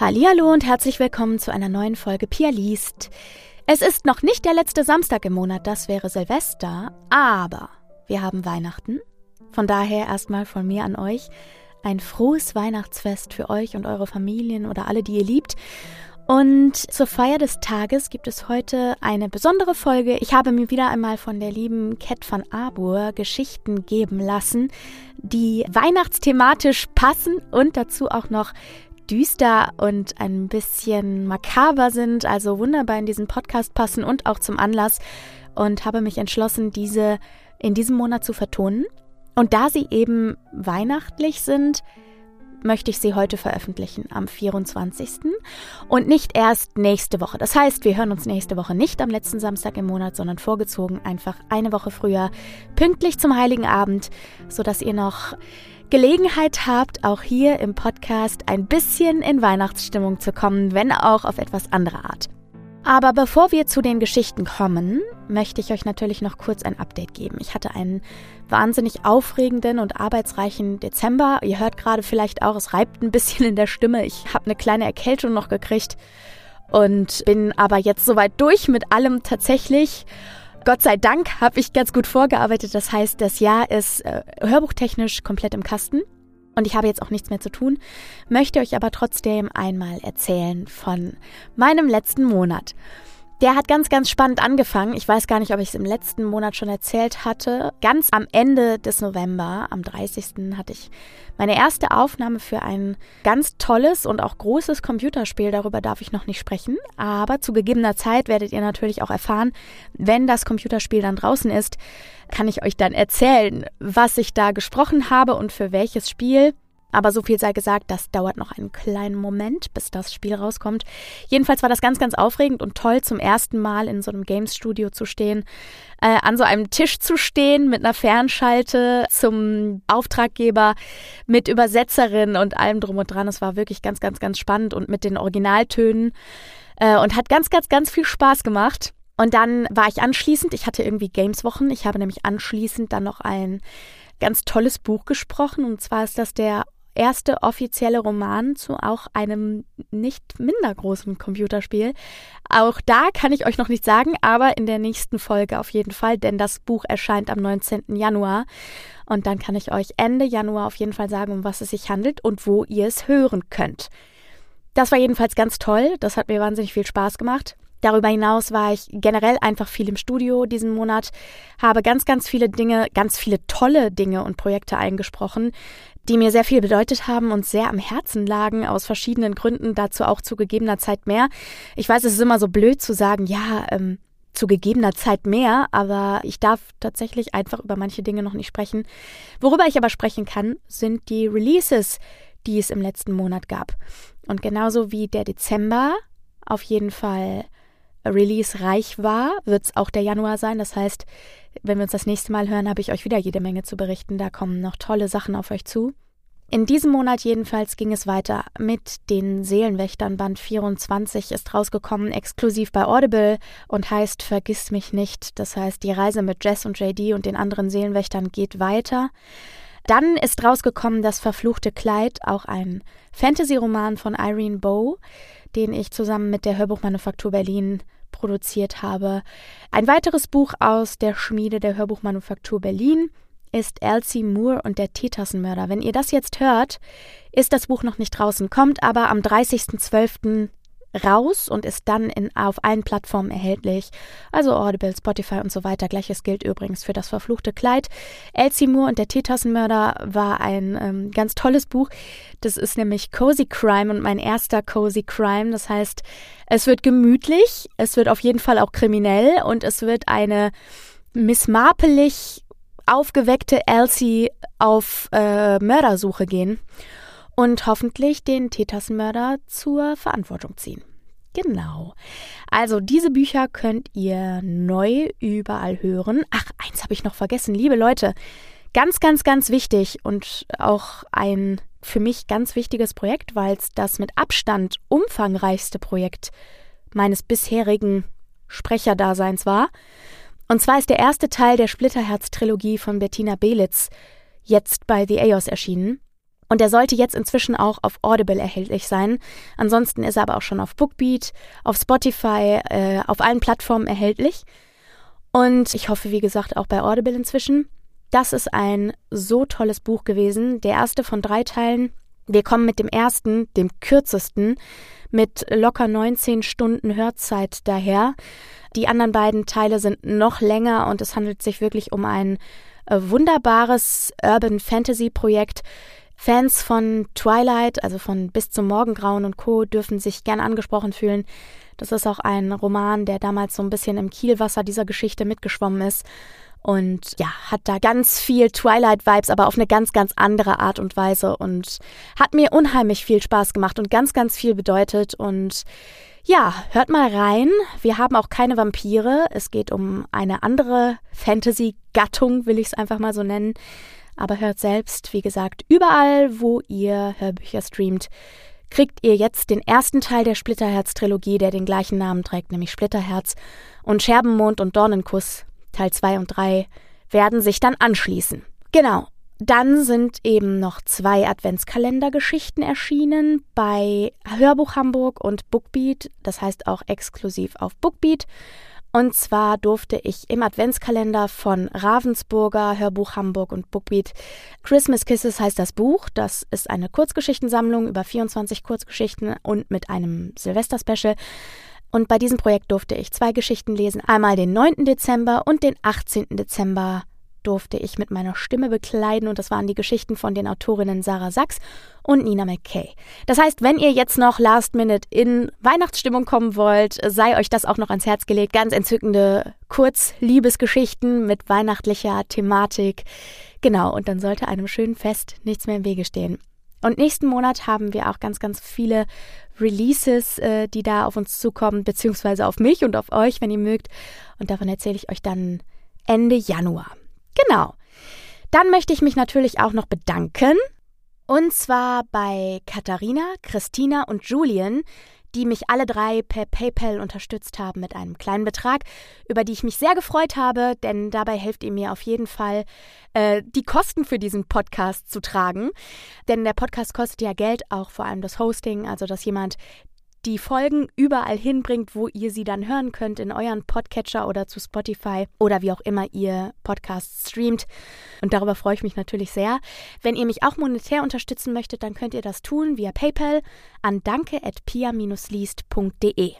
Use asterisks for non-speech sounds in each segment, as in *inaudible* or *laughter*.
Hallihallo und herzlich willkommen zu einer neuen Folge Pia liest. Es ist noch nicht der letzte Samstag im Monat, das wäre Silvester, aber wir haben Weihnachten. Von daher erstmal von mir an euch ein frohes Weihnachtsfest für euch und eure Familien oder alle, die ihr liebt. Und zur Feier des Tages gibt es heute eine besondere Folge. Ich habe mir wieder einmal von der lieben Cat van Abur Geschichten geben lassen, die weihnachtsthematisch passen und dazu auch noch düster und ein bisschen makaber sind, also wunderbar in diesen Podcast passen und auch zum Anlass und habe mich entschlossen, diese in diesem Monat zu vertonen. Und da sie eben weihnachtlich sind, möchte ich sie heute veröffentlichen, am 24. und nicht erst nächste Woche. Das heißt, wir hören uns nächste Woche nicht am letzten Samstag im Monat, sondern vorgezogen einfach eine Woche früher, pünktlich zum Heiligen Abend, sodass ihr noch Gelegenheit habt, auch hier im Podcast ein bisschen in Weihnachtsstimmung zu kommen, wenn auch auf etwas andere Art. Aber bevor wir zu den Geschichten kommen, möchte ich euch natürlich noch kurz ein Update geben. Ich hatte einen wahnsinnig aufregenden und arbeitsreichen Dezember. Ihr hört gerade vielleicht auch, es reibt ein bisschen in der Stimme. Ich habe eine kleine Erkältung noch gekriegt und bin aber jetzt soweit durch mit allem tatsächlich Gott sei Dank habe ich ganz gut vorgearbeitet. Das heißt, das Jahr ist äh, hörbuchtechnisch komplett im Kasten. Und ich habe jetzt auch nichts mehr zu tun, möchte euch aber trotzdem einmal erzählen von meinem letzten Monat. Der hat ganz, ganz spannend angefangen. Ich weiß gar nicht, ob ich es im letzten Monat schon erzählt hatte. Ganz am Ende des November, am 30. hatte ich meine erste Aufnahme für ein ganz tolles und auch großes Computerspiel. Darüber darf ich noch nicht sprechen. Aber zu gegebener Zeit werdet ihr natürlich auch erfahren, wenn das Computerspiel dann draußen ist, kann ich euch dann erzählen, was ich da gesprochen habe und für welches Spiel. Aber so viel sei gesagt, das dauert noch einen kleinen Moment, bis das Spiel rauskommt. Jedenfalls war das ganz, ganz aufregend und toll, zum ersten Mal in so einem Games-Studio zu stehen, äh, an so einem Tisch zu stehen mit einer Fernschalte zum Auftraggeber, mit Übersetzerin und allem drum und dran. Es war wirklich ganz, ganz, ganz spannend und mit den Originaltönen äh, und hat ganz, ganz, ganz viel Spaß gemacht. Und dann war ich anschließend, ich hatte irgendwie Games-Wochen, ich habe nämlich anschließend dann noch ein ganz tolles Buch gesprochen. Und zwar ist das der erste offizielle Roman zu auch einem nicht minder großen Computerspiel. Auch da kann ich euch noch nicht sagen, aber in der nächsten Folge auf jeden Fall, denn das Buch erscheint am 19. Januar. Und dann kann ich euch Ende Januar auf jeden Fall sagen, um was es sich handelt und wo ihr es hören könnt. Das war jedenfalls ganz toll. Das hat mir wahnsinnig viel Spaß gemacht. Darüber hinaus war ich generell einfach viel im Studio diesen Monat, habe ganz, ganz viele Dinge, ganz viele tolle Dinge und Projekte eingesprochen, die mir sehr viel bedeutet haben und sehr am Herzen lagen, aus verschiedenen Gründen, dazu auch zu gegebener Zeit mehr. Ich weiß, es ist immer so blöd zu sagen, ja, ähm, zu gegebener Zeit mehr, aber ich darf tatsächlich einfach über manche Dinge noch nicht sprechen. Worüber ich aber sprechen kann, sind die Releases, die es im letzten Monat gab. Und genauso wie der Dezember auf jeden Fall release-reich war, wird es auch der Januar sein. Das heißt, wenn wir uns das nächste Mal hören, habe ich euch wieder jede Menge zu berichten. Da kommen noch tolle Sachen auf euch zu. In diesem Monat jedenfalls ging es weiter mit den Seelenwächtern. Band 24 ist rausgekommen, exklusiv bei Audible und heißt Vergiss mich nicht. Das heißt, die Reise mit Jess und JD und den anderen Seelenwächtern geht weiter. Dann ist rausgekommen Das verfluchte Kleid, auch ein Fantasy-Roman von Irene Bow, den ich zusammen mit der Hörbuchmanufaktur Berlin produziert habe. Ein weiteres Buch aus der Schmiede der Hörbuchmanufaktur Berlin ist Elsie Moore und der Teetassenmörder. Wenn ihr das jetzt hört, ist das Buch noch nicht draußen, kommt aber am 30.12 raus und ist dann in, auf allen Plattformen erhältlich. Also Audible, Spotify und so weiter. Gleiches gilt übrigens für das verfluchte Kleid. Elsie Moore und der Teetassenmörder war ein ähm, ganz tolles Buch. Das ist nämlich Cozy Crime und mein erster Cozy Crime. Das heißt, es wird gemütlich, es wird auf jeden Fall auch kriminell und es wird eine missmarpelig aufgeweckte Elsie auf äh, Mördersuche gehen und hoffentlich den Teetassenmörder zur Verantwortung ziehen. Genau. Also diese Bücher könnt ihr neu überall hören. Ach, eins habe ich noch vergessen, liebe Leute. Ganz, ganz, ganz wichtig und auch ein für mich ganz wichtiges Projekt, weil es das mit Abstand umfangreichste Projekt meines bisherigen Sprecherdaseins war. Und zwar ist der erste Teil der Splitterherz-Trilogie von Bettina Belitz jetzt bei The Eos erschienen. Und er sollte jetzt inzwischen auch auf Audible erhältlich sein. Ansonsten ist er aber auch schon auf Bookbeat, auf Spotify, äh, auf allen Plattformen erhältlich. Und ich hoffe, wie gesagt, auch bei Audible inzwischen. Das ist ein so tolles Buch gewesen. Der erste von drei Teilen. Wir kommen mit dem ersten, dem kürzesten, mit locker 19 Stunden Hörzeit daher. Die anderen beiden Teile sind noch länger und es handelt sich wirklich um ein äh, wunderbares Urban Fantasy Projekt. Fans von Twilight, also von Bis zum Morgengrauen und Co., dürfen sich gern angesprochen fühlen. Das ist auch ein Roman, der damals so ein bisschen im Kielwasser dieser Geschichte mitgeschwommen ist und ja, hat da ganz viel Twilight-Vibes, aber auf eine ganz, ganz andere Art und Weise und hat mir unheimlich viel Spaß gemacht und ganz, ganz viel bedeutet und ja, hört mal rein. Wir haben auch keine Vampire. Es geht um eine andere Fantasy-Gattung, will ich es einfach mal so nennen. Aber hört selbst, wie gesagt, überall, wo ihr Hörbücher streamt, kriegt ihr jetzt den ersten Teil der Splitterherz-Trilogie, der den gleichen Namen trägt, nämlich Splitterherz. Und Scherbenmond und Dornenkuss Teil 2 und 3 werden sich dann anschließen. Genau. Dann sind eben noch zwei Adventskalendergeschichten erschienen bei Hörbuch Hamburg und Bookbeat, das heißt auch exklusiv auf Bookbeat. Und zwar durfte ich im Adventskalender von Ravensburger, Hörbuch Hamburg und Bookbeat Christmas Kisses heißt das Buch. Das ist eine Kurzgeschichtensammlung über 24 Kurzgeschichten und mit einem Silvester-Special. Und bei diesem Projekt durfte ich zwei Geschichten lesen. Einmal den 9. Dezember und den 18. Dezember durfte ich mit meiner Stimme bekleiden und das waren die Geschichten von den Autorinnen Sarah Sachs und Nina McKay. Das heißt, wenn ihr jetzt noch Last Minute in Weihnachtsstimmung kommen wollt, sei euch das auch noch ans Herz gelegt. Ganz entzückende Kurzliebesgeschichten mit weihnachtlicher Thematik. Genau, und dann sollte einem schönen Fest nichts mehr im Wege stehen. Und nächsten Monat haben wir auch ganz, ganz viele Releases, äh, die da auf uns zukommen, beziehungsweise auf mich und auf euch, wenn ihr mögt. Und davon erzähle ich euch dann Ende Januar. Genau. Dann möchte ich mich natürlich auch noch bedanken. Und zwar bei Katharina, Christina und Julian, die mich alle drei per PayPal unterstützt haben mit einem kleinen Betrag, über die ich mich sehr gefreut habe, denn dabei helft ihr mir auf jeden Fall, äh, die Kosten für diesen Podcast zu tragen. Denn der Podcast kostet ja Geld, auch vor allem das Hosting, also dass jemand die Folgen überall hinbringt, wo ihr sie dann hören könnt, in euren Podcatcher oder zu Spotify oder wie auch immer ihr Podcasts streamt. Und darüber freue ich mich natürlich sehr. Wenn ihr mich auch monetär unterstützen möchtet, dann könnt ihr das tun via PayPal an danke.pia-liest.de.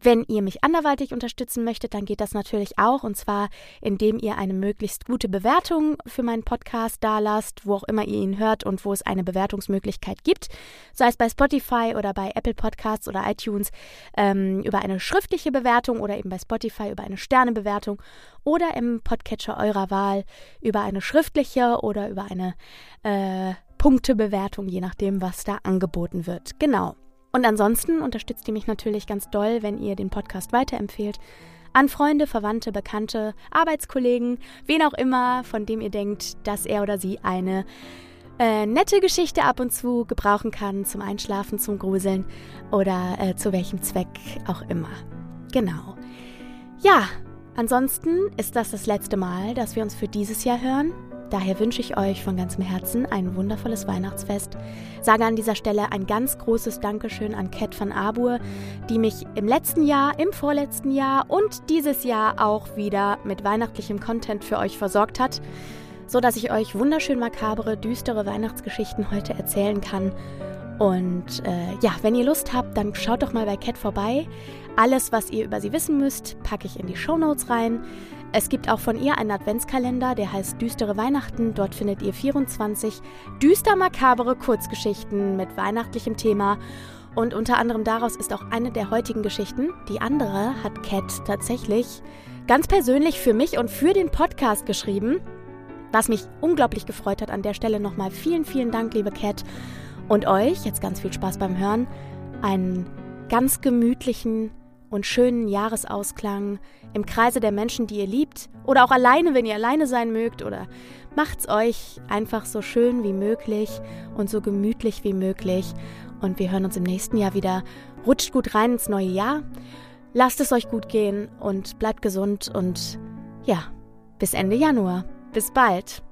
Wenn ihr mich anderweitig unterstützen möchtet, dann geht das natürlich auch und zwar indem ihr eine möglichst gute Bewertung für meinen Podcast dalasst, wo auch immer ihr ihn hört und wo es eine Bewertungsmöglichkeit gibt, sei es bei Spotify oder bei Apple Podcasts oder iTunes ähm, über eine schriftliche Bewertung oder eben bei Spotify über eine Sternebewertung oder im Podcatcher eurer Wahl über eine schriftliche oder über eine äh, Punktebewertung, je nachdem, was da angeboten wird. Genau. Und ansonsten unterstützt ihr mich natürlich ganz doll, wenn ihr den Podcast weiterempfehlt. An Freunde, Verwandte, Bekannte, Arbeitskollegen, wen auch immer, von dem ihr denkt, dass er oder sie eine äh, nette Geschichte ab und zu gebrauchen kann zum Einschlafen, zum Gruseln oder äh, zu welchem Zweck auch immer. Genau. Ja, ansonsten ist das das letzte Mal, dass wir uns für dieses Jahr hören. Daher wünsche ich euch von ganzem Herzen ein wundervolles Weihnachtsfest. Sage an dieser Stelle ein ganz großes Dankeschön an Cat van Abur, die mich im letzten Jahr, im vorletzten Jahr und dieses Jahr auch wieder mit weihnachtlichem Content für euch versorgt hat, so dass ich euch wunderschön makabere, düstere Weihnachtsgeschichten heute erzählen kann. Und äh, ja, wenn ihr Lust habt, dann schaut doch mal bei Cat vorbei. Alles, was ihr über sie wissen müsst, packe ich in die Show Notes rein. Es gibt auch von ihr einen Adventskalender, der heißt Düstere Weihnachten. Dort findet ihr 24 düster makabere Kurzgeschichten mit weihnachtlichem Thema. Und unter anderem daraus ist auch eine der heutigen Geschichten. Die andere hat Cat tatsächlich ganz persönlich für mich und für den Podcast geschrieben. Was mich unglaublich gefreut hat an der Stelle nochmal vielen, vielen Dank, liebe Cat. Und euch, jetzt ganz viel Spaß beim Hören, einen ganz gemütlichen und schönen Jahresausklang im Kreise der Menschen, die ihr liebt, oder auch alleine, wenn ihr alleine sein mögt, oder macht's euch einfach so schön wie möglich und so gemütlich wie möglich. Und wir hören uns im nächsten Jahr wieder. Rutscht gut rein ins neue Jahr. Lasst es euch gut gehen und bleibt gesund und ja, bis Ende Januar. Bis bald.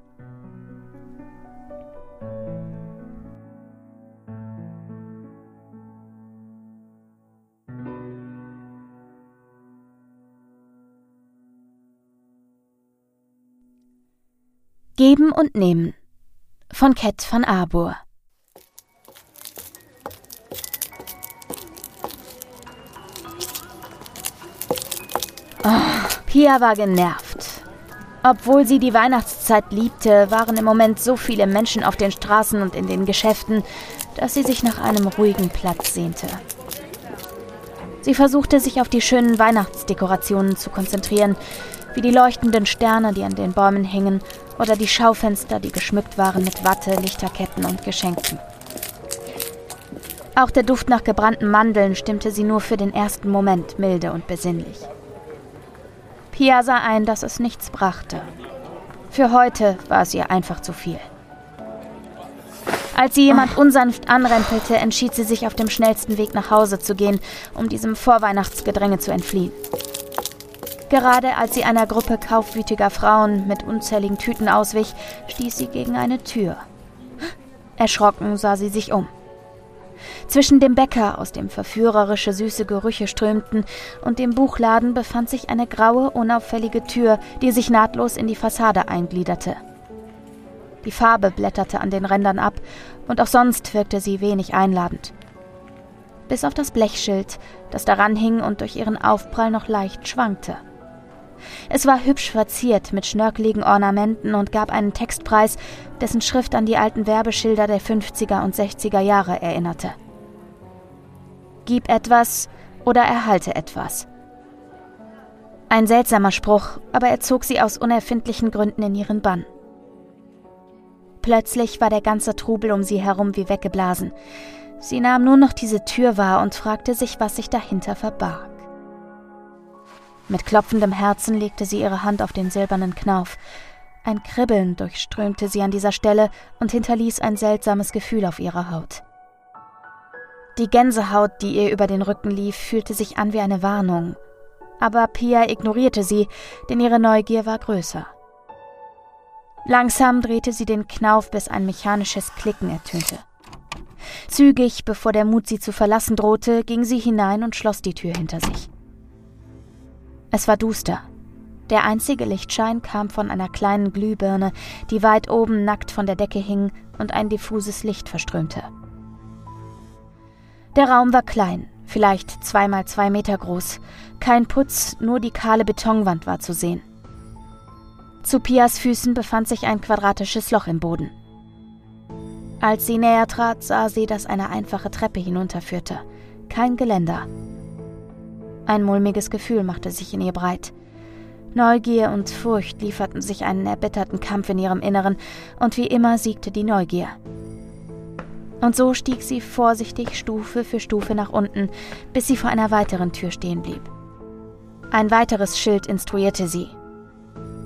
Geben und Nehmen von Ket van Arbor. Oh, Pia war genervt. Obwohl sie die Weihnachtszeit liebte, waren im Moment so viele Menschen auf den Straßen und in den Geschäften, dass sie sich nach einem ruhigen Platz sehnte. Sie versuchte sich auf die schönen Weihnachtsdekorationen zu konzentrieren, wie die leuchtenden Sterne, die an den Bäumen hingen, oder die Schaufenster, die geschmückt waren mit Watte, Lichterketten und Geschenken. Auch der Duft nach gebrannten Mandeln stimmte sie nur für den ersten Moment milde und besinnlich. Pia sah ein, dass es nichts brachte. Für heute war es ihr einfach zu viel. Als sie jemand unsanft anrempelte, entschied sie sich auf dem schnellsten Weg nach Hause zu gehen, um diesem Vorweihnachtsgedränge zu entfliehen. Gerade als sie einer Gruppe kaufwütiger Frauen mit unzähligen Tüten auswich, stieß sie gegen eine Tür. Erschrocken sah sie sich um. Zwischen dem Bäcker, aus dem verführerische süße Gerüche strömten, und dem Buchladen befand sich eine graue, unauffällige Tür, die sich nahtlos in die Fassade eingliederte. Die Farbe blätterte an den Rändern ab, und auch sonst wirkte sie wenig einladend. Bis auf das Blechschild, das daran hing und durch ihren Aufprall noch leicht schwankte. Es war hübsch verziert mit schnörkeligen Ornamenten und gab einen Textpreis, dessen Schrift an die alten Werbeschilder der 50er und 60er Jahre erinnerte. Gib etwas oder erhalte etwas. Ein seltsamer Spruch, aber er zog sie aus unerfindlichen Gründen in ihren Bann. Plötzlich war der ganze Trubel um sie herum wie weggeblasen. Sie nahm nur noch diese Tür wahr und fragte sich, was sich dahinter verbarg. Mit klopfendem Herzen legte sie ihre Hand auf den silbernen Knauf. Ein Kribbeln durchströmte sie an dieser Stelle und hinterließ ein seltsames Gefühl auf ihrer Haut. Die Gänsehaut, die ihr über den Rücken lief, fühlte sich an wie eine Warnung. Aber Pia ignorierte sie, denn ihre Neugier war größer. Langsam drehte sie den Knauf, bis ein mechanisches Klicken ertönte. Zügig, bevor der Mut sie zu verlassen drohte, ging sie hinein und schloss die Tür hinter sich. Es war duster. Der einzige Lichtschein kam von einer kleinen Glühbirne, die weit oben nackt von der Decke hing und ein diffuses Licht verströmte. Der Raum war klein, vielleicht zweimal zwei Meter groß. Kein Putz, nur die kahle Betonwand war zu sehen. Zu Pias Füßen befand sich ein quadratisches Loch im Boden. Als sie näher trat, sah sie, dass eine einfache Treppe hinunterführte. Kein Geländer. Ein mulmiges Gefühl machte sich in ihr breit. Neugier und Furcht lieferten sich einen erbitterten Kampf in ihrem Inneren, und wie immer siegte die Neugier. Und so stieg sie vorsichtig Stufe für Stufe nach unten, bis sie vor einer weiteren Tür stehen blieb. Ein weiteres Schild instruierte sie.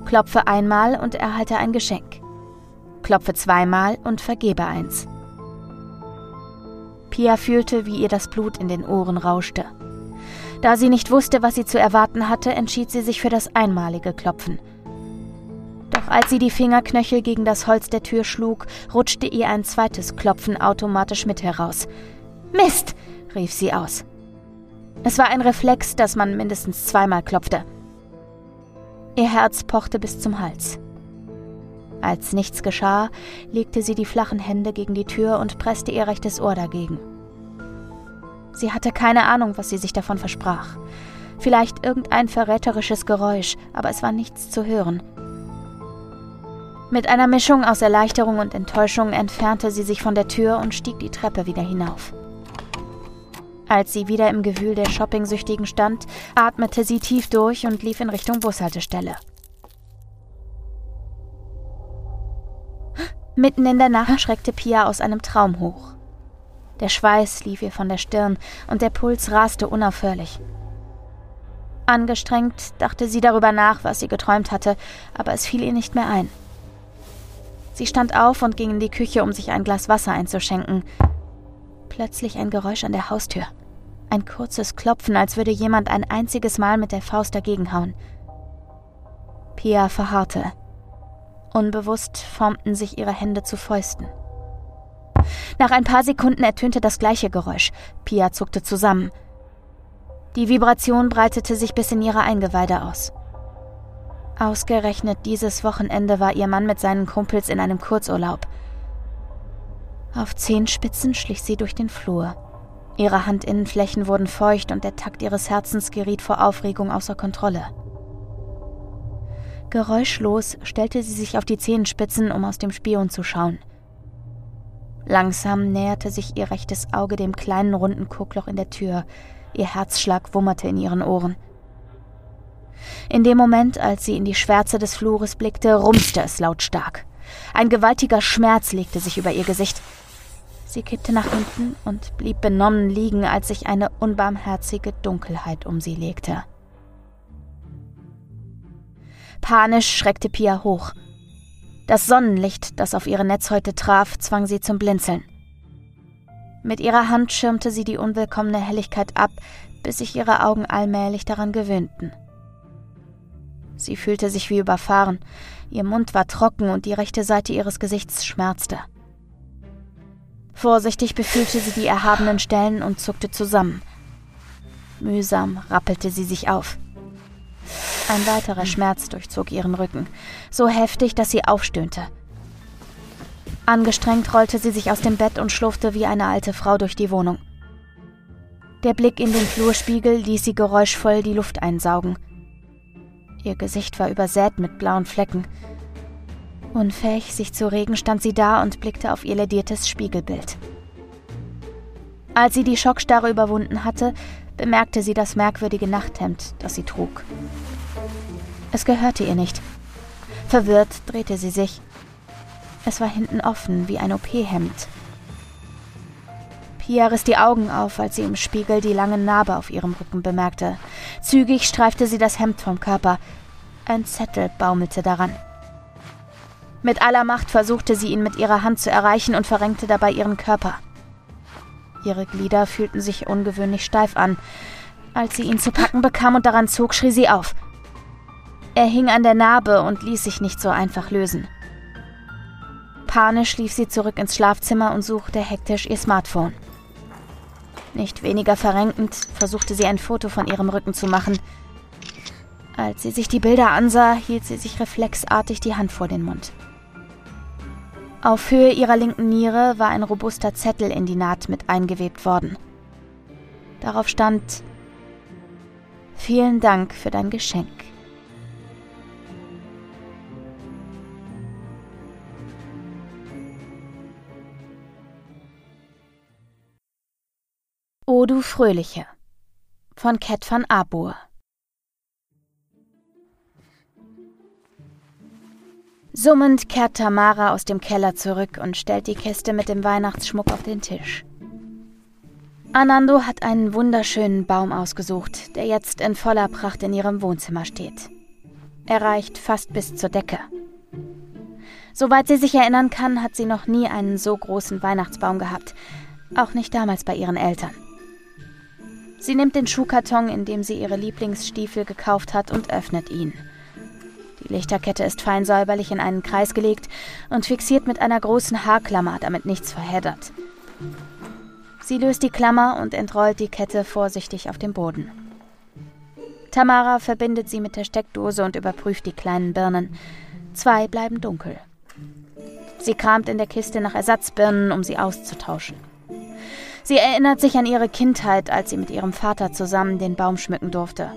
Klopfe einmal und erhalte ein Geschenk. Klopfe zweimal und vergebe eins. Pia fühlte, wie ihr das Blut in den Ohren rauschte. Da sie nicht wusste, was sie zu erwarten hatte, entschied sie sich für das einmalige Klopfen. Doch als sie die Fingerknöchel gegen das Holz der Tür schlug, rutschte ihr ein zweites Klopfen automatisch mit heraus. Mist! rief sie aus. Es war ein Reflex, dass man mindestens zweimal klopfte. Ihr Herz pochte bis zum Hals. Als nichts geschah, legte sie die flachen Hände gegen die Tür und presste ihr rechtes Ohr dagegen. Sie hatte keine Ahnung, was sie sich davon versprach. Vielleicht irgendein verräterisches Geräusch, aber es war nichts zu hören. Mit einer Mischung aus Erleichterung und Enttäuschung entfernte sie sich von der Tür und stieg die Treppe wieder hinauf. Als sie wieder im Gewühl der Shoppingsüchtigen stand, atmete sie tief durch und lief in Richtung Bushaltestelle. Mitten in der Nacht schreckte Pia aus einem Traum hoch. Der Schweiß lief ihr von der Stirn und der Puls raste unaufhörlich. Angestrengt dachte sie darüber nach, was sie geträumt hatte, aber es fiel ihr nicht mehr ein. Sie stand auf und ging in die Küche, um sich ein Glas Wasser einzuschenken. Plötzlich ein Geräusch an der Haustür. Ein kurzes Klopfen, als würde jemand ein einziges Mal mit der Faust dagegenhauen. Pia verharrte. Unbewusst formten sich ihre Hände zu Fäusten. Nach ein paar Sekunden ertönte das gleiche Geräusch. Pia zuckte zusammen. Die Vibration breitete sich bis in ihre Eingeweide aus. Ausgerechnet dieses Wochenende war ihr Mann mit seinen Kumpels in einem Kurzurlaub. Auf Zehenspitzen schlich sie durch den Flur. Ihre Handinnenflächen wurden feucht und der Takt ihres Herzens geriet vor Aufregung außer Kontrolle. Geräuschlos stellte sie sich auf die Zehenspitzen, um aus dem Spion zu schauen. Langsam näherte sich ihr rechtes Auge dem kleinen runden Guckloch in der Tür. Ihr Herzschlag wummerte in ihren Ohren. In dem Moment, als sie in die Schwärze des Flures blickte, rumste es lautstark. Ein gewaltiger Schmerz legte sich über ihr Gesicht. Sie kippte nach hinten und blieb benommen liegen, als sich eine unbarmherzige Dunkelheit um sie legte. Panisch schreckte Pia hoch. Das Sonnenlicht, das auf ihre Netzhäute traf, zwang sie zum Blinzeln. Mit ihrer Hand schirmte sie die unwillkommene Helligkeit ab, bis sich ihre Augen allmählich daran gewöhnten. Sie fühlte sich wie überfahren. Ihr Mund war trocken und die rechte Seite ihres Gesichts schmerzte. Vorsichtig befühlte sie die erhabenen Stellen und zuckte zusammen. Mühsam rappelte sie sich auf. Ein weiterer Schmerz durchzog ihren Rücken, so heftig, dass sie aufstöhnte. Angestrengt rollte sie sich aus dem Bett und schlurfte wie eine alte Frau durch die Wohnung. Der Blick in den Flurspiegel ließ sie geräuschvoll die Luft einsaugen. Ihr Gesicht war übersät mit blauen Flecken. Unfähig, sich zu regen, stand sie da und blickte auf ihr lediertes Spiegelbild. Als sie die Schockstarre überwunden hatte, bemerkte sie das merkwürdige Nachthemd, das sie trug. Es gehörte ihr nicht. Verwirrt drehte sie sich. Es war hinten offen wie ein OP-Hemd. Pia riss die Augen auf, als sie im Spiegel die lange Narbe auf ihrem Rücken bemerkte. Zügig streifte sie das Hemd vom Körper. Ein Zettel baumelte daran. Mit aller Macht versuchte sie ihn mit ihrer Hand zu erreichen und verrenkte dabei ihren Körper. Ihre Glieder fühlten sich ungewöhnlich steif an. Als sie ihn zu packen bekam und daran zog, schrie sie auf. Er hing an der Narbe und ließ sich nicht so einfach lösen. Panisch lief sie zurück ins Schlafzimmer und suchte hektisch ihr Smartphone. Nicht weniger verrenkend versuchte sie ein Foto von ihrem Rücken zu machen. Als sie sich die Bilder ansah, hielt sie sich reflexartig die Hand vor den Mund. Auf Höhe ihrer linken Niere war ein robuster Zettel in die Naht mit eingewebt worden. Darauf stand Vielen Dank für dein Geschenk. O du Fröhliche von Cat van Abur Summend kehrt Tamara aus dem Keller zurück und stellt die Kiste mit dem Weihnachtsschmuck auf den Tisch. Anando hat einen wunderschönen Baum ausgesucht, der jetzt in voller Pracht in ihrem Wohnzimmer steht. Er reicht fast bis zur Decke. Soweit sie sich erinnern kann, hat sie noch nie einen so großen Weihnachtsbaum gehabt, auch nicht damals bei ihren Eltern. Sie nimmt den Schuhkarton, in dem sie ihre Lieblingsstiefel gekauft hat, und öffnet ihn. Lichterkette ist fein säuberlich in einen Kreis gelegt und fixiert mit einer großen Haarklammer, damit nichts verheddert. Sie löst die Klammer und entrollt die Kette vorsichtig auf dem Boden. Tamara verbindet sie mit der Steckdose und überprüft die kleinen Birnen. Zwei bleiben dunkel. Sie kramt in der Kiste nach Ersatzbirnen, um sie auszutauschen. Sie erinnert sich an ihre Kindheit, als sie mit ihrem Vater zusammen den Baum schmücken durfte.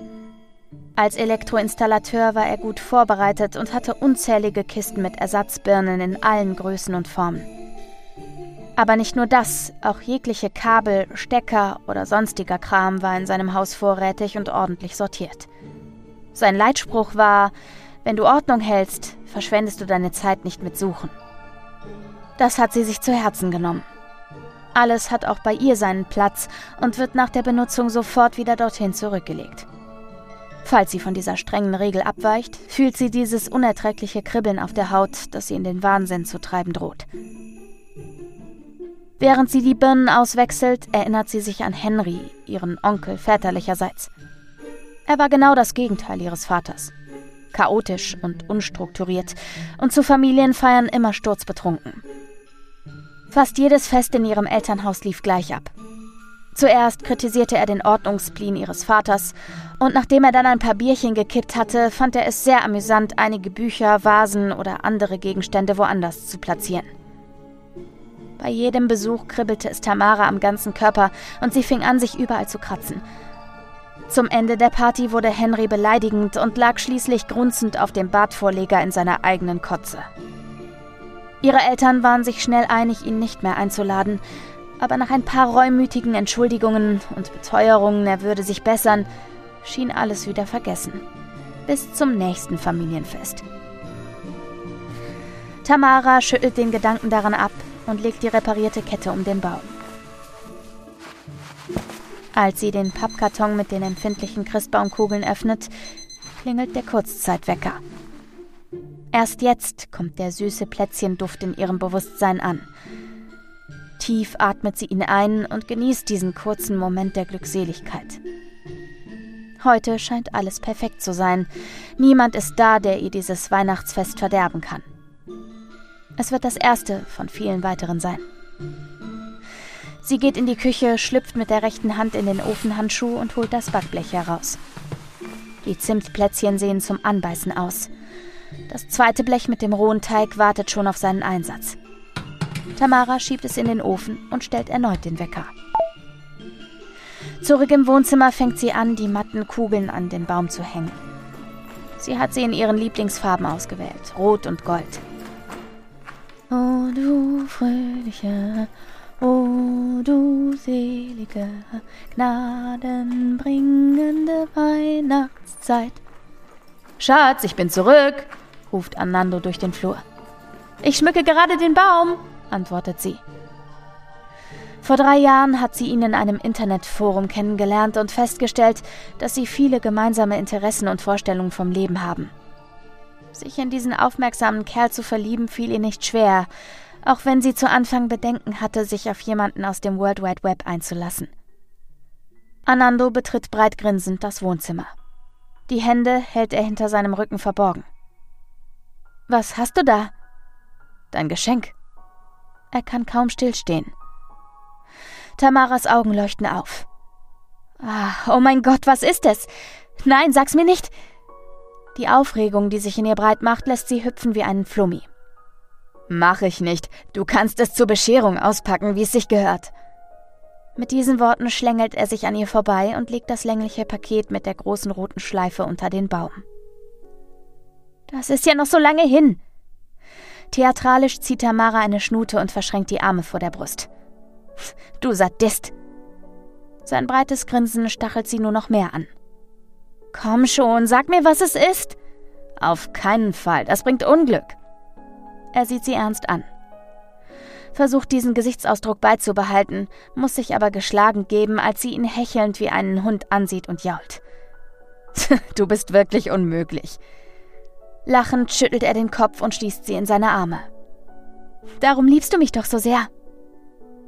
Als Elektroinstallateur war er gut vorbereitet und hatte unzählige Kisten mit Ersatzbirnen in allen Größen und Formen. Aber nicht nur das, auch jegliche Kabel, Stecker oder sonstiger Kram war in seinem Haus vorrätig und ordentlich sortiert. Sein Leitspruch war, wenn du Ordnung hältst, verschwendest du deine Zeit nicht mit Suchen. Das hat sie sich zu Herzen genommen. Alles hat auch bei ihr seinen Platz und wird nach der Benutzung sofort wieder dorthin zurückgelegt. Falls sie von dieser strengen Regel abweicht, fühlt sie dieses unerträgliche Kribbeln auf der Haut, das sie in den Wahnsinn zu treiben droht. Während sie die Birnen auswechselt, erinnert sie sich an Henry, ihren Onkel väterlicherseits. Er war genau das Gegenteil ihres Vaters. Chaotisch und unstrukturiert und zu Familienfeiern immer sturzbetrunken. Fast jedes Fest in ihrem Elternhaus lief gleich ab. Zuerst kritisierte er den Ordnungsspleen ihres Vaters, und nachdem er dann ein paar Bierchen gekippt hatte, fand er es sehr amüsant, einige Bücher, Vasen oder andere Gegenstände woanders zu platzieren. Bei jedem Besuch kribbelte es Tamara am ganzen Körper und sie fing an, sich überall zu kratzen. Zum Ende der Party wurde Henry beleidigend und lag schließlich grunzend auf dem Badvorleger in seiner eigenen Kotze. Ihre Eltern waren sich schnell einig, ihn nicht mehr einzuladen, aber nach ein paar reumütigen Entschuldigungen und Beteuerungen, er würde sich bessern, schien alles wieder vergessen. Bis zum nächsten Familienfest. Tamara schüttelt den Gedanken daran ab und legt die reparierte Kette um den Baum. Als sie den Pappkarton mit den empfindlichen Christbaumkugeln öffnet, klingelt der Kurzzeitwecker. Erst jetzt kommt der süße Plätzchenduft in ihrem Bewusstsein an. Tief atmet sie ihn ein und genießt diesen kurzen Moment der Glückseligkeit. Heute scheint alles perfekt zu sein. Niemand ist da, der ihr dieses Weihnachtsfest verderben kann. Es wird das erste von vielen weiteren sein. Sie geht in die Küche, schlüpft mit der rechten Hand in den Ofenhandschuh und holt das Backblech heraus. Die Zimtplätzchen sehen zum Anbeißen aus. Das zweite Blech mit dem rohen Teig wartet schon auf seinen Einsatz. Tamara schiebt es in den Ofen und stellt erneut den Wecker. Zurück im Wohnzimmer fängt sie an, die matten Kugeln an den Baum zu hängen. Sie hat sie in ihren Lieblingsfarben ausgewählt, Rot und Gold. Oh du fröhliche, oh du selige, gnadenbringende Weihnachtszeit. Schatz, ich bin zurück, ruft Anando durch den Flur. Ich schmücke gerade den Baum, antwortet sie. Vor drei Jahren hat sie ihn in einem Internetforum kennengelernt und festgestellt, dass sie viele gemeinsame Interessen und Vorstellungen vom Leben haben. Sich in diesen aufmerksamen Kerl zu verlieben, fiel ihr nicht schwer, auch wenn sie zu Anfang Bedenken hatte, sich auf jemanden aus dem World Wide Web einzulassen. Anando betritt breit grinsend das Wohnzimmer. Die Hände hält er hinter seinem Rücken verborgen. Was hast du da? Dein Geschenk. Er kann kaum stillstehen. Tamaras Augen leuchten auf. Ah, oh mein Gott, was ist es? Nein, sag's mir nicht. Die Aufregung, die sich in ihr breit macht, lässt sie hüpfen wie einen Flummi. Mach ich nicht. Du kannst es zur Bescherung auspacken, wie es sich gehört. Mit diesen Worten schlängelt er sich an ihr vorbei und legt das längliche Paket mit der großen roten Schleife unter den Baum. Das ist ja noch so lange hin. Theatralisch zieht Tamara eine Schnute und verschränkt die Arme vor der Brust. Du Sadist! Sein breites Grinsen stachelt sie nur noch mehr an. Komm schon, sag mir, was es ist. Auf keinen Fall, das bringt Unglück. Er sieht sie ernst an. Versucht diesen Gesichtsausdruck beizubehalten, muss sich aber geschlagen geben, als sie ihn hechelnd wie einen Hund ansieht und jault. *laughs* du bist wirklich unmöglich. Lachend schüttelt er den Kopf und schließt sie in seine Arme. Darum liebst du mich doch so sehr.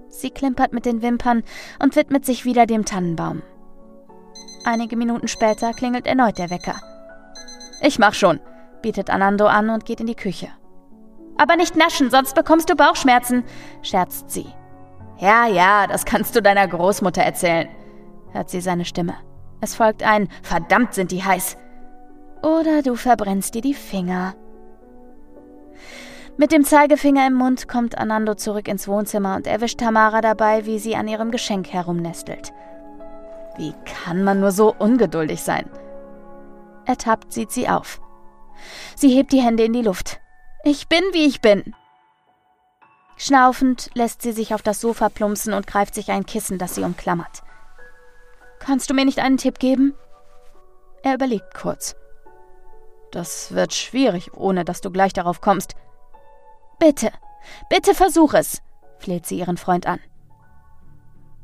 Sie klimpert mit den Wimpern und widmet sich wieder dem Tannenbaum. Einige Minuten später klingelt erneut der Wecker. Ich mach schon, bietet Anando an und geht in die Küche. Aber nicht naschen, sonst bekommst du Bauchschmerzen, scherzt sie. Ja, ja, das kannst du deiner Großmutter erzählen, hört sie seine Stimme. Es folgt ein Verdammt sind die heiß. Oder du verbrennst dir die Finger. Mit dem Zeigefinger im Mund kommt Anando zurück ins Wohnzimmer und erwischt Tamara dabei, wie sie an ihrem Geschenk herumnestelt. Wie kann man nur so ungeduldig sein? Ertappt sieht sie auf. Sie hebt die Hände in die Luft. Ich bin, wie ich bin. Schnaufend lässt sie sich auf das Sofa plumpsen und greift sich ein Kissen, das sie umklammert. Kannst du mir nicht einen Tipp geben? Er überlegt kurz. Das wird schwierig, ohne dass du gleich darauf kommst. Bitte, bitte versuch es, fleht sie ihren Freund an.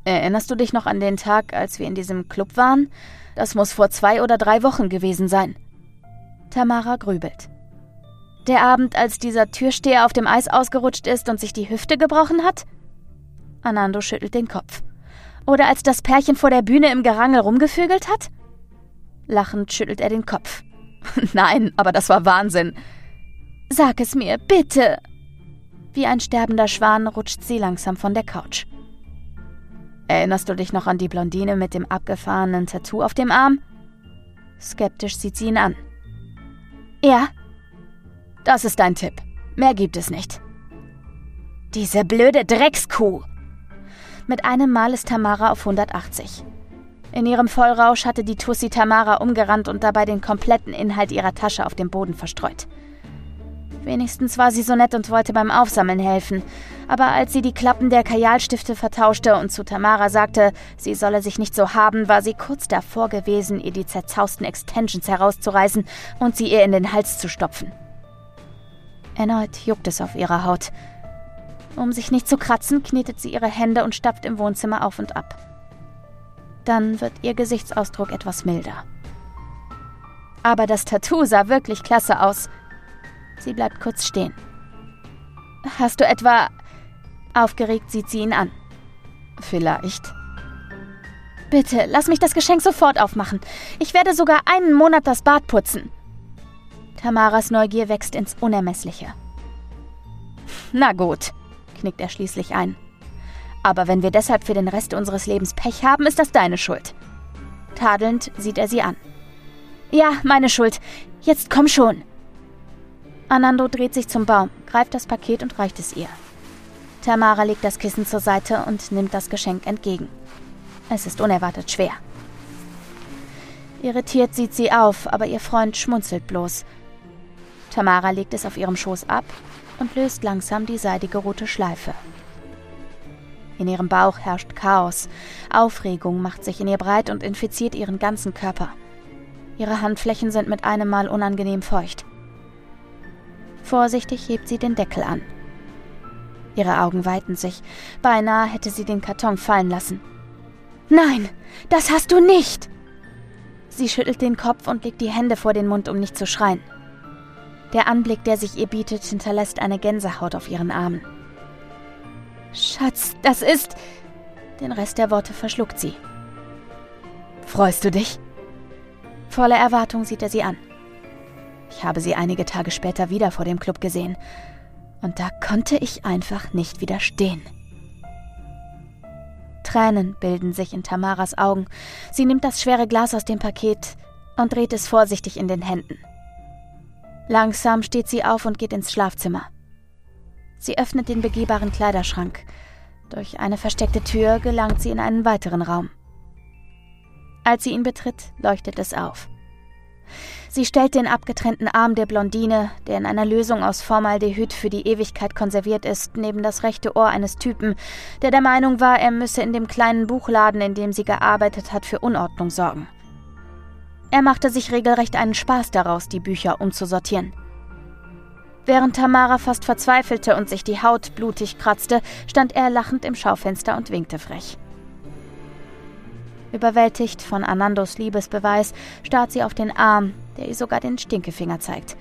Erinnerst du dich noch an den Tag, als wir in diesem Club waren? Das muss vor zwei oder drei Wochen gewesen sein. Tamara grübelt. Der Abend, als dieser Türsteher auf dem Eis ausgerutscht ist und sich die Hüfte gebrochen hat? Anando schüttelt den Kopf. Oder als das Pärchen vor der Bühne im Gerangel rumgefügelt hat? Lachend schüttelt er den Kopf. *laughs* Nein, aber das war Wahnsinn. Sag es mir, bitte. Wie ein sterbender Schwan rutscht sie langsam von der Couch. Erinnerst du dich noch an die Blondine mit dem abgefahrenen Tattoo auf dem Arm? Skeptisch sieht sie ihn an. Ja. Das ist dein Tipp. Mehr gibt es nicht. Diese blöde Dreckskuh! Mit einem Mal ist Tamara auf 180. In ihrem Vollrausch hatte die Tussi Tamara umgerannt und dabei den kompletten Inhalt ihrer Tasche auf dem Boden verstreut. Wenigstens war sie so nett und wollte beim Aufsammeln helfen. Aber als sie die Klappen der Kajalstifte vertauschte und zu Tamara sagte, sie solle sich nicht so haben, war sie kurz davor gewesen, ihr die zerzausten Extensions herauszureißen und sie ihr in den Hals zu stopfen. Erneut juckt es auf ihrer Haut. Um sich nicht zu kratzen, knetet sie ihre Hände und stapft im Wohnzimmer auf und ab. Dann wird ihr Gesichtsausdruck etwas milder. Aber das Tattoo sah wirklich klasse aus. Sie bleibt kurz stehen. Hast du etwa... Aufgeregt sieht sie ihn an. Vielleicht. Bitte, lass mich das Geschenk sofort aufmachen. Ich werde sogar einen Monat das Bad putzen. Tamaras Neugier wächst ins Unermessliche. Na gut, knickt er schließlich ein. Aber wenn wir deshalb für den Rest unseres Lebens Pech haben, ist das deine Schuld. Tadelnd sieht er sie an. Ja, meine Schuld. Jetzt komm schon. Anando dreht sich zum Baum, greift das Paket und reicht es ihr. Tamara legt das Kissen zur Seite und nimmt das Geschenk entgegen. Es ist unerwartet schwer. Irritiert sieht sie auf, aber ihr Freund schmunzelt bloß. Tamara legt es auf ihrem Schoß ab und löst langsam die seidige rote Schleife. In ihrem Bauch herrscht Chaos. Aufregung macht sich in ihr breit und infiziert ihren ganzen Körper. Ihre Handflächen sind mit einem Mal unangenehm feucht. Vorsichtig hebt sie den Deckel an. Ihre Augen weiten sich. Beinahe hätte sie den Karton fallen lassen. Nein, das hast du nicht! Sie schüttelt den Kopf und legt die Hände vor den Mund, um nicht zu schreien. Der Anblick, der sich ihr bietet, hinterlässt eine Gänsehaut auf ihren Armen. Schatz, das ist. Den Rest der Worte verschluckt sie. Freust du dich? Voller Erwartung sieht er sie an. Ich habe sie einige Tage später wieder vor dem Club gesehen. Und da konnte ich einfach nicht widerstehen. Tränen bilden sich in Tamaras Augen. Sie nimmt das schwere Glas aus dem Paket und dreht es vorsichtig in den Händen. Langsam steht sie auf und geht ins Schlafzimmer. Sie öffnet den begehbaren Kleiderschrank. Durch eine versteckte Tür gelangt sie in einen weiteren Raum. Als sie ihn betritt, leuchtet es auf. Sie stellt den abgetrennten Arm der Blondine, der in einer Lösung aus Formaldehyd für die Ewigkeit konserviert ist, neben das rechte Ohr eines Typen, der der Meinung war, er müsse in dem kleinen Buchladen, in dem sie gearbeitet hat, für Unordnung sorgen. Er machte sich regelrecht einen Spaß daraus, die Bücher umzusortieren. Während Tamara fast verzweifelte und sich die Haut blutig kratzte, stand er lachend im Schaufenster und winkte frech. Überwältigt von Anandos Liebesbeweis starrt sie auf den Arm, der ihr sogar den Stinkefinger zeigt.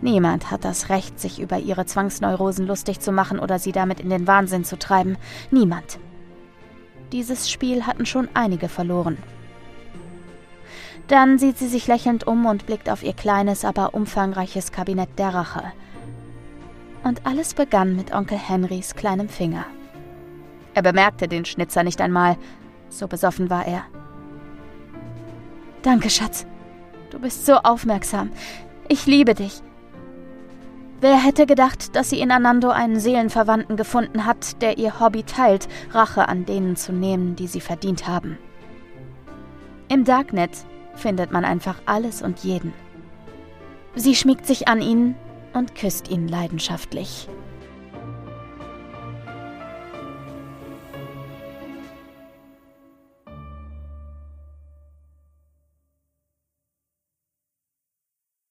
Niemand hat das Recht, sich über ihre Zwangsneurosen lustig zu machen oder sie damit in den Wahnsinn zu treiben. Niemand. Dieses Spiel hatten schon einige verloren. Dann sieht sie sich lächelnd um und blickt auf ihr kleines, aber umfangreiches Kabinett der Rache. Und alles begann mit Onkel Henrys kleinem Finger. Er bemerkte den Schnitzer nicht einmal, so besoffen war er. Danke, Schatz. Du bist so aufmerksam. Ich liebe dich. Wer hätte gedacht, dass sie in Anando einen Seelenverwandten gefunden hat, der ihr Hobby teilt, Rache an denen zu nehmen, die sie verdient haben. Im Darknet findet man einfach alles und jeden. Sie schmiegt sich an ihn und küsst ihn leidenschaftlich.